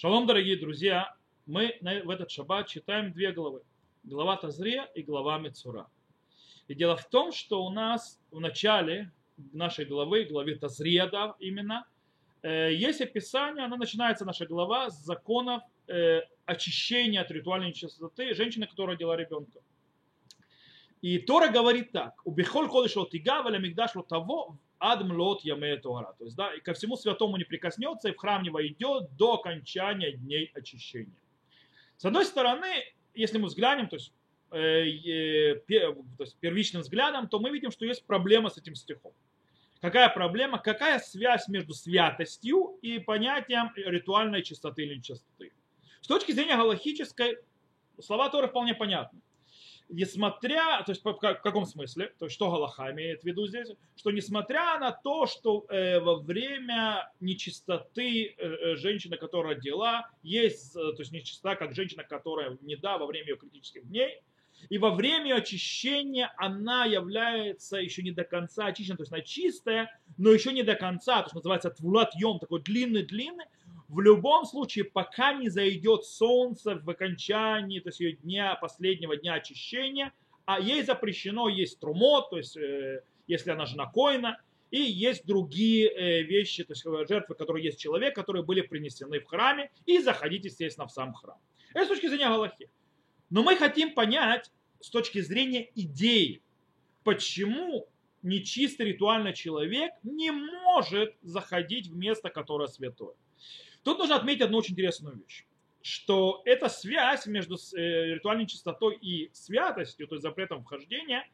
Шалом, дорогие друзья! Мы в этот шаббат читаем две главы. Глава Тазре и глава Мецура. И дело в том, что у нас в начале нашей главы, главе Тазреда именно, э, есть описание, она начинается, наша глава, с законов э, очищения от ритуальной нечистоты женщины, которая родила ребенка. И Тора говорит так, «Убихоль ходыш лотига, валя мигдаш того, адмлот яме Тора. То есть, да, и ко всему святому не прикоснется, и в храм не войдет до окончания дней очищения. С одной стороны, если мы взглянем, то есть, э, э, то есть первичным взглядом, то мы видим, что есть проблема с этим стихом. Какая проблема? Какая связь между святостью и понятием ритуальной чистоты или нечистоты? С точки зрения галахической, слова Торы вполне понятны несмотря, то есть в каком смысле, то есть что Галаха имеет в виду здесь, что несмотря на то, что э, во время нечистоты э, э женщина, которая родила, есть, э, то есть нечистота, как женщина, которая не да во время ее критических дней, и во время очищения она является еще не до конца очищена, то есть она чистая, но еще не до конца, то есть называется твулат йом, такой длинный-длинный, в любом случае, пока не зайдет солнце в окончании, то есть ее дня, последнего дня очищения, а ей запрещено есть трумот, то есть э, если она жена коина, и есть другие э, вещи, то есть жертвы, которые есть человек, которые были принесены в храме, и заходить, естественно, в сам храм. Это с точки зрения Галахи. Но мы хотим понять с точки зрения идеи, почему нечистый ритуальный человек не может заходить в место, которое святое. Тут нужно отметить одну очень интересную вещь что эта связь между э, ритуальной чистотой и святостью, то есть запретом вхождения,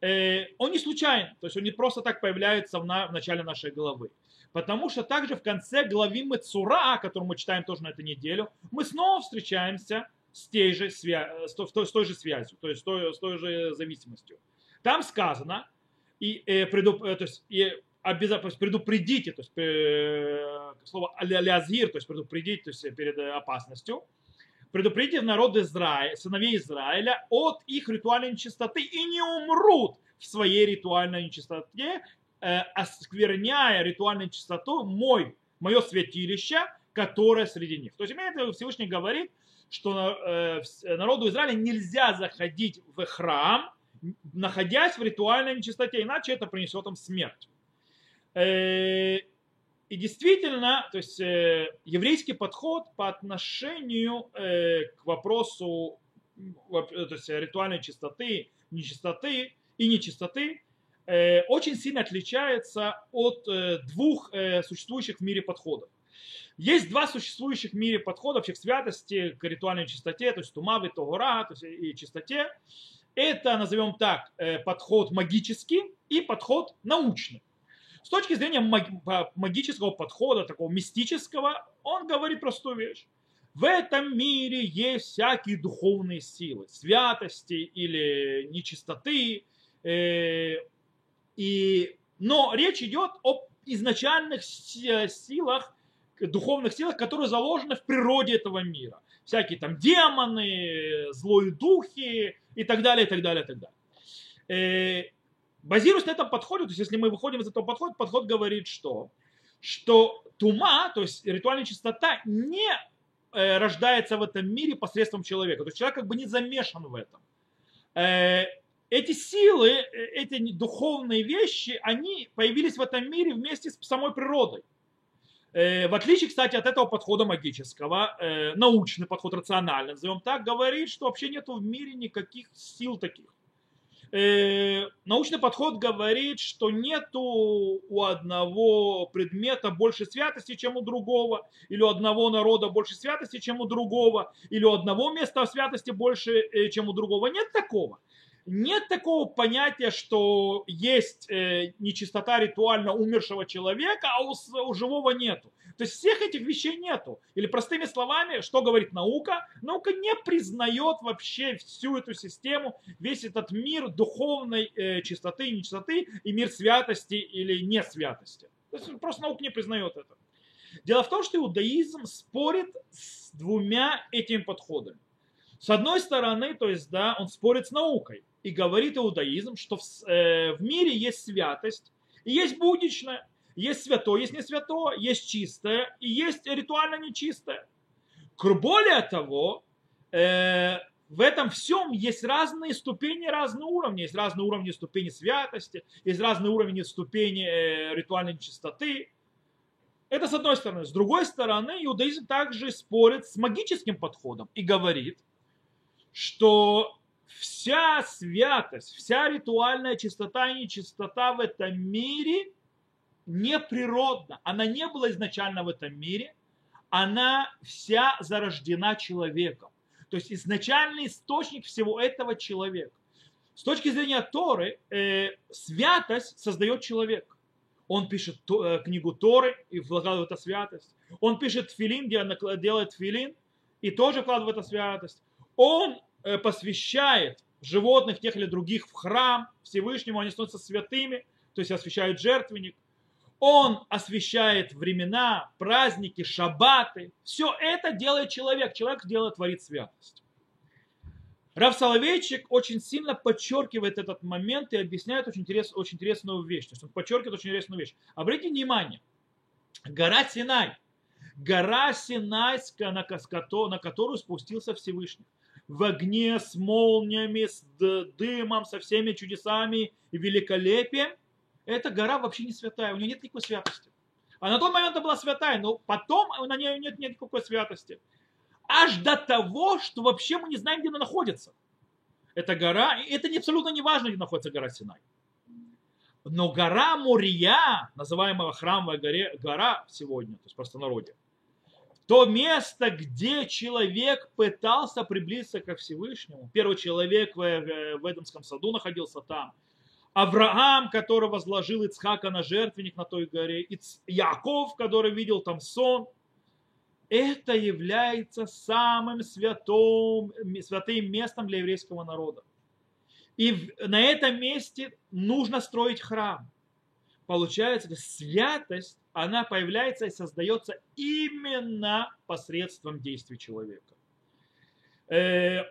э, он не случайен, то есть он не просто так появляется в, начале нашей главы. Потому что также в конце главы Мецура, которую мы читаем тоже на этой неделю, мы снова встречаемся с, той же, свя... с, той, с той же связью, то есть с той, с той же зависимостью. Там сказано, и, э, предуп... то есть, и обязательно предупредите, то есть э, слово алязир, то есть предупредить то есть, перед опасностью, предупредите народ Израиля, сыновей Израиля от их ритуальной нечистоты и не умрут в своей ритуальной нечистоте, э, оскверняя ритуальную чистоту мой, мое святилище, которое среди них. То есть имеет Всевышний говорит, что э, народу Израиля нельзя заходить в храм, находясь в ритуальной нечистоте, иначе это принесет им смерть. Э, и действительно, то есть э, еврейский подход по отношению э, к вопросу то есть, ритуальной чистоты, нечистоты и нечистоты очень сильно отличается от двух существующих в мире подходов. Есть два существующих в мире подхода вообще к святости, к ритуальной чистоте, то есть тумавы, тогора, то есть и чистоте. Это, назовем так, подход магический и подход научный. С точки зрения магического подхода, такого мистического, он говорит простую вещь. В этом мире есть всякие духовные силы, святости или нечистоты. Э, и, но речь идет об изначальных силах, духовных силах, которые заложены в природе этого мира. Всякие там демоны, злые духи и так далее, и так далее, и так далее. Базируясь на этом подходе, то есть если мы выходим из этого подхода, подход говорит что? Что тума, то есть ритуальная чистота, не э, рождается в этом мире посредством человека. То есть человек как бы не замешан в этом. Э, эти силы, э, эти духовные вещи, они появились в этом мире вместе с самой природой. В отличие, кстати, от этого подхода магического, научный подход, рациональный, назовем так, говорит, что вообще нет в мире никаких сил таких. Э, научный подход говорит, что нету у одного предмета больше святости, чем у другого, или у одного народа больше святости, чем у другого, или у одного места святости больше, э, чем у другого. Нет такого. Нет такого понятия, что есть э, нечистота ритуально умершего человека, а у, у живого нету. То есть всех этих вещей нету. Или простыми словами, что говорит наука? Наука не признает вообще всю эту систему, весь этот мир духовной э, чистоты и нечистоты, и мир святости или не святости. То есть просто наука не признает это. Дело в том, что иудаизм спорит с двумя этими подходами. С одной стороны, то есть, да, он спорит с наукой и говорит иудаизм, что в, э, в мире есть святость и есть будничное. Есть святое, есть не святое, есть чистое и есть ритуально нечистое. Более того, э, в этом всем есть разные ступени, разные уровни. Есть разные уровни ступени святости, есть разные уровни ступени э, ритуальной чистоты. Это с одной стороны. С другой стороны, иудаизм также спорит с магическим подходом и говорит, что вся святость, вся ритуальная чистота и нечистота в этом мире неприродна. Она не была изначально в этом мире, она вся зарождена человеком. То есть изначальный источник всего этого человек. С точки зрения Торы, э, святость создает человек. Он пишет то, э, книгу Торы и вкладывает в это святость. Он пишет филин, где он делает филин и тоже вкладывает в это святость. Он посвящает животных, тех или других в храм Всевышнему, они становятся святыми, то есть освящают жертвенник. Он освещает времена, праздники, шабаты. Все это делает человек. Человек делает, творит святость. Рав Соловейчик очень сильно подчеркивает этот момент и объясняет очень, интерес, очень интересную вещь. То есть он подчеркивает очень интересную вещь. Обратите внимание, гора Синай, гора Синайская, на, на которую спустился Всевышний, в огне с молниями, с дымом, со всеми чудесами и великолепием – эта гора вообще не святая, у нее нет никакой святости. А на тот момент она была святая, но потом на ней нет, никакой святости. Аж до того, что вообще мы не знаем, где она находится. Эта гора, и это абсолютно не важно, где находится гора Синай. Но гора Мурия, называемая храмовая горе, гора сегодня, то есть просто народе, то место, где человек пытался приблизиться ко Всевышнему. Первый человек в, в Эдемском саду находился там. Авраам, который возложил Ицхака на жертвенник на той горе, Яков, который видел там сон, это является самым святым, святым местом для еврейского народа. И на этом месте нужно строить храм. Получается, святость, она появляется и создается именно посредством действий человека. Э,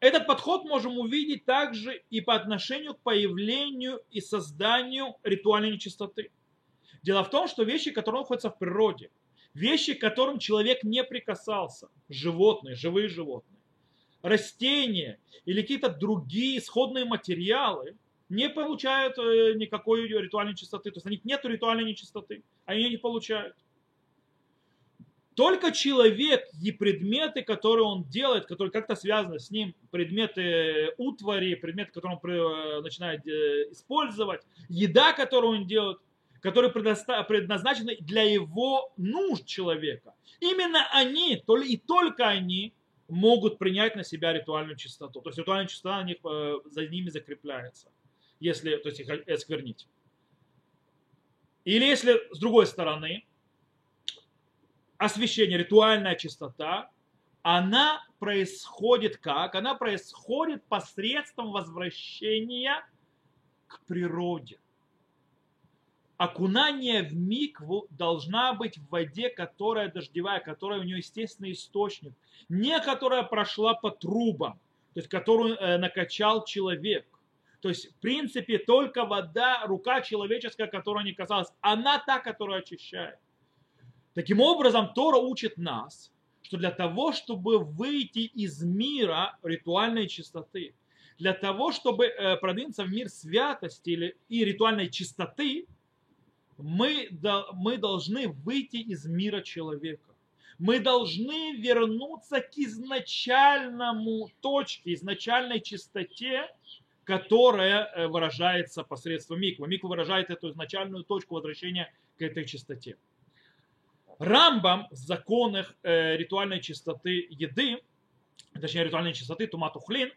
этот подход можем увидеть также и по отношению к появлению и созданию ритуальной нечистоты. Дело в том, что вещи, которые находятся в природе, вещи, к которым человек не прикасался, животные, живые животные, растения или какие-то другие исходные материалы, не получают э, никакой ритуальной чистоты. То есть у них нет ритуальной нечистоты, они ее не получают. Только человек и предметы, которые он делает, которые как-то связаны с ним, предметы утвари, предметы, которые он э, начинает э, использовать, еда, которую он делает, которые предназначены для его нужд человека. Именно они, и только они могут принять на себя ритуальную чистоту. То есть ритуальная чистота них, э, за ними закрепляется, если то есть их осквернить. Или если с другой стороны, освящение, ритуальная чистота, она происходит как? Она происходит посредством возвращения к природе. Окунание в микву должна быть в воде, которая дождевая, которая у нее естественный источник, не которая прошла по трубам, то есть которую э, накачал человек. То есть, в принципе, только вода, рука человеческая, которая не касалась, она та, которая очищает. Таким образом, Тора учит нас, что для того, чтобы выйти из мира ритуальной чистоты, для того, чтобы э, продвинуться в мир святости или, и ритуальной чистоты, мы, мы должны выйти из мира человека. Мы должны вернуться к изначальному точке, изначальной чистоте, которая э, выражается посредством миквы. Миква выражает эту изначальную точку возвращения к этой чистоте. Рамбам в законах э, ритуальной чистоты еды, точнее ритуальной чистоты туматухлин,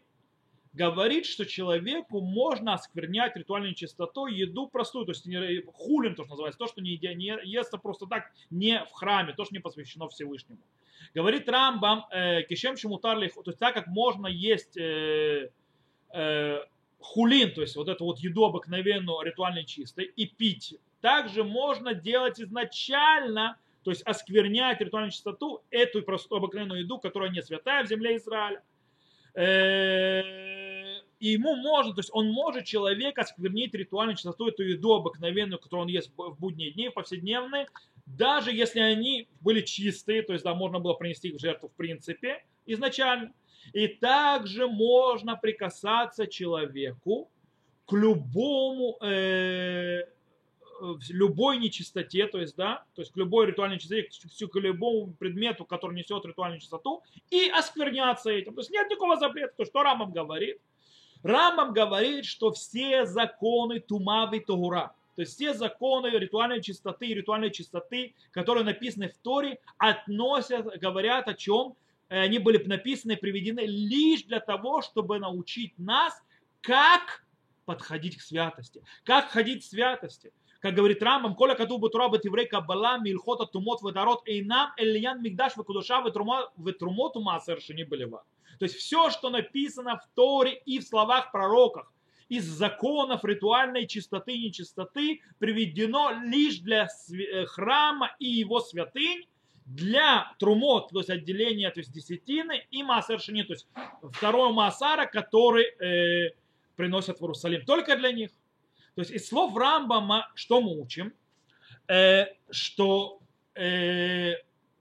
говорит, что человеку можно осквернять ритуальной чистотой еду простую, то есть хулин, то, что называется, то, что не, не естся просто так, не в храме, то, что не посвящено Всевышнему. Говорит Рамбам, э, кишем шимутарли, то есть так как можно есть э, э, хулин, то есть вот эту вот еду обыкновенную, ритуально чистой, и пить, также можно делать изначально то есть осквернять ритуальную чистоту, эту простую обыкновенную еду, которая не святая в земле Израиля. Э, и ему можно, то есть он может человек осквернить ритуальную чистоту, эту еду обыкновенную, которую он ест в будние дни, в повседневные, даже если они были чистые, то есть да, можно было принести их в жертву в принципе изначально. И также можно прикасаться человеку к любому э, любой нечистоте, то есть, да, то есть к любой ритуальной чистоте, к любому предмету, который несет ритуальную чистоту, и оскверняться этим. То есть нет никакого запрета, то что Рамам говорит. Рамам говорит, что все законы тумавы Тогура, то есть все законы ритуальной чистоты и ритуальной чистоты, которые написаны в Торе, относят, говорят о чем? Э, они были написаны, приведены лишь для того, чтобы научить нас, как подходить к святости. Как ходить к святости как говорит Рамбам, коля кату бутура бетиврей каббала мильхота тумот ведарот эйнам эльян мигдаш векудуша ветрумоту маасер шини белева. То есть все, что написано в Торе и в словах пророках, из законов ритуальной чистоты и нечистоты приведено лишь для э, храма и его святынь, для трумот, то есть отделения, то есть десятины, и маасер шини, то есть второго маасара, который э, приносят в Иерусалим. Только для них. То есть из слов Рамбама что мы учим? Э, что э,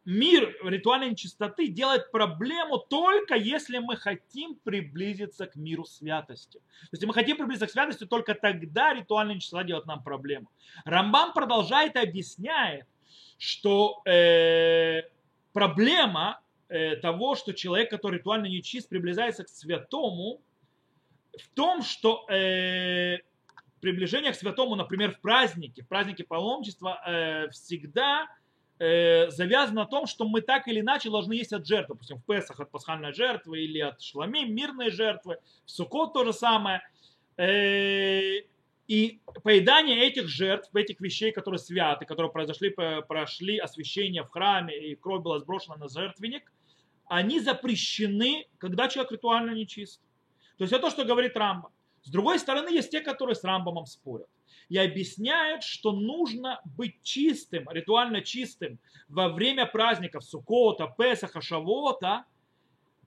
мир ритуальной чистоты делает проблему только если мы хотим приблизиться к миру святости. То есть мы хотим приблизиться к святости, только тогда ритуальная чистота делает нам проблему. Рамбам продолжает и объясняет, что э, проблема э, того, что человек, который ритуально нечист, приближается к святому, в том, что э, приближение к святому, например, в празднике, в празднике паломничества, э, всегда э, завязано на том, что мы так или иначе должны есть от жертвы. Допустим, в Песах от пасхальной жертвы или от шламим, мирной жертвы. В Сукот то же самое. Э, и поедание этих жертв, этих вещей, которые святы, которые произошли, прошли освящение в храме, и кровь была сброшена на жертвенник, они запрещены, когда человек ритуально нечист. То есть это то, что говорит Рамба. С другой стороны, есть те, которые с Рамбамом спорят и объясняют, что нужно быть чистым, ритуально чистым во время праздников Сукота, Песаха, Шавота,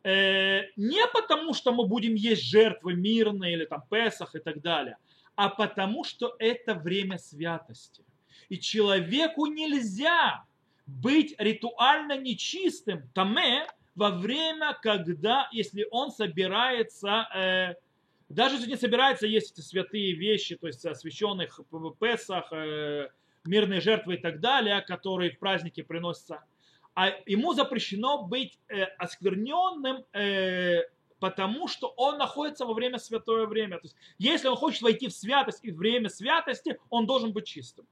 э, не потому, что мы будем есть жертвы мирные или там Песах и так далее, а потому, что это время святости. И человеку нельзя быть ритуально нечистым, таме, во время, когда, если он собирается э, даже если не собирается есть эти святые вещи, то есть освященных в Песах, э, мирные жертвы и так далее, которые в праздники приносятся, а ему запрещено быть э, оскверненным, э, потому что он находится во время святое время. То есть, если он хочет войти в святость и время святости, он должен быть чистым.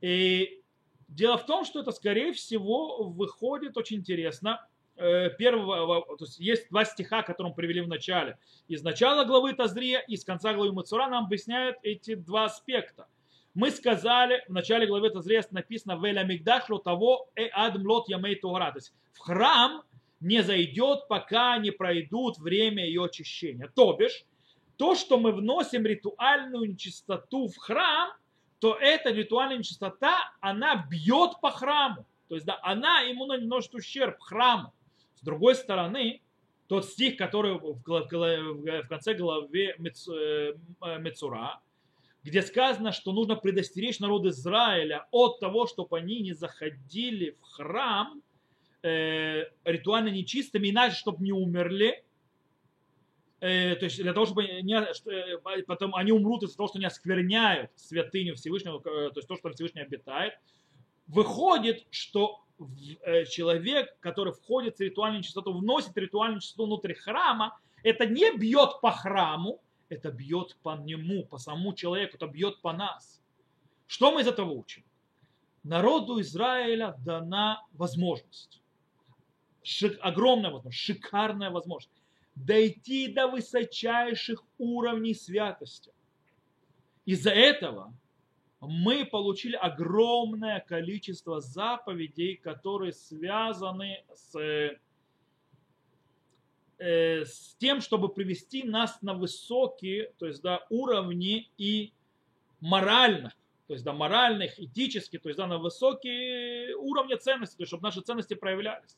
И дело в том, что это, скорее всего, выходит очень интересно Э, первого, то есть есть два стиха, которые мы привели в начале. Из начала главы Тазрия и с конца главы Мацура нам объясняют эти два аспекта. Мы сказали, в начале главы Тазрия написано «Веля мигдашлу того э адм лот ямей тугра». То есть в храм не зайдет, пока не пройдут время ее очищения. То бишь, то, что мы вносим ритуальную нечистоту в храм, то эта ритуальная нечистота, она бьет по храму. То есть, да, она ему наносит ущерб храму. С другой стороны, тот стих, который в конце главы э, Мецура, где сказано, что нужно предостеречь народ Израиля от того, чтобы они не заходили в храм э, ритуально нечистыми, иначе, чтобы не умерли, э, то есть для того, чтобы не, что, э, потом они умрут из-за того, что не оскверняют святыню Всевышнего, то есть то, что Всевышний обитает, выходит, что Э, человек, который входит в ритуальную чистоту, вносит ритуальную чистоту внутрь храма, это не бьет по храму, это бьет по нему, по самому человеку, это бьет по нас. Что мы из этого учим? Народу Израиля дана возможность, шик, огромная возможность, шикарная возможность дойти до высочайших уровней святости. Из-за этого мы получили огромное количество заповедей, которые связаны с, э, с тем, чтобы привести нас на высокие то есть, да, уровни и моральных, то есть да, моральных, этических, то есть да, на высокие уровни ценностей, то есть, чтобы наши ценности проявлялись.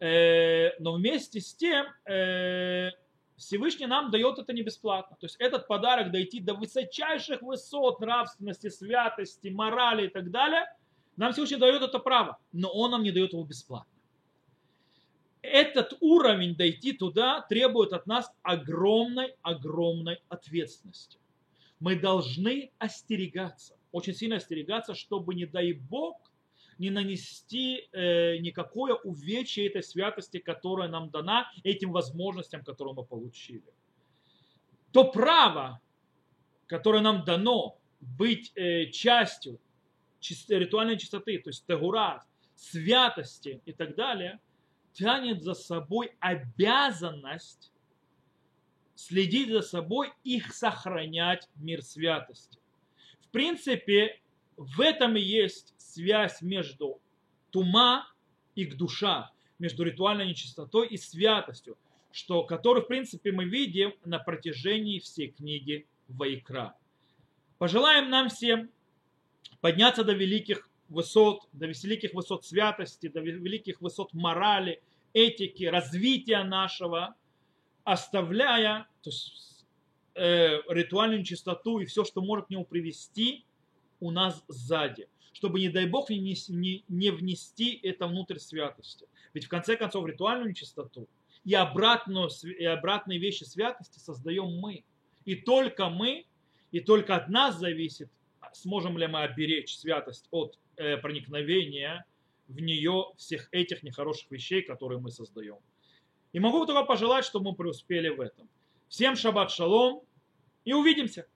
Э, но вместе с тем э, Всевышний нам дает это не бесплатно. То есть этот подарок дойти до высочайших высот нравственности, святости, морали и так далее, Нам Всевышний дает это право, но Он нам не дает его бесплатно. Этот уровень дойти туда требует от нас огромной, огромной ответственности. Мы должны остерегаться, очень сильно остерегаться, чтобы, не дай Бог, не нанести э, никакое увечье этой святости, которая нам дана, этим возможностям, которые мы получили. То право, которое нам дано быть э, частью ритуальной чистоты, то есть тагура, святости и так далее, тянет за собой обязанность следить за собой, их сохранять мир святости. В принципе, в этом и есть связь между тума и к душа, между ритуальной нечистотой и святостью, что, который, в принципе, мы видим на протяжении всей книги Вайкра. Пожелаем нам всем подняться до великих высот, до великих высот святости, до великих высот морали, этики, развития нашего, оставляя то есть, э, ритуальную чистоту и все, что может к нему привести, у нас сзади. Чтобы, не дай Бог, не, не, не внести это внутрь святости. Ведь в конце концов ритуальную чистоту и, обратную, и обратные вещи святости создаем мы. И только мы, и только от нас зависит, сможем ли мы оберечь святость от э, проникновения в нее всех этих нехороших вещей, которые мы создаем. И могу только пожелать, чтобы мы преуспели в этом. Всем шаббат шалом и увидимся!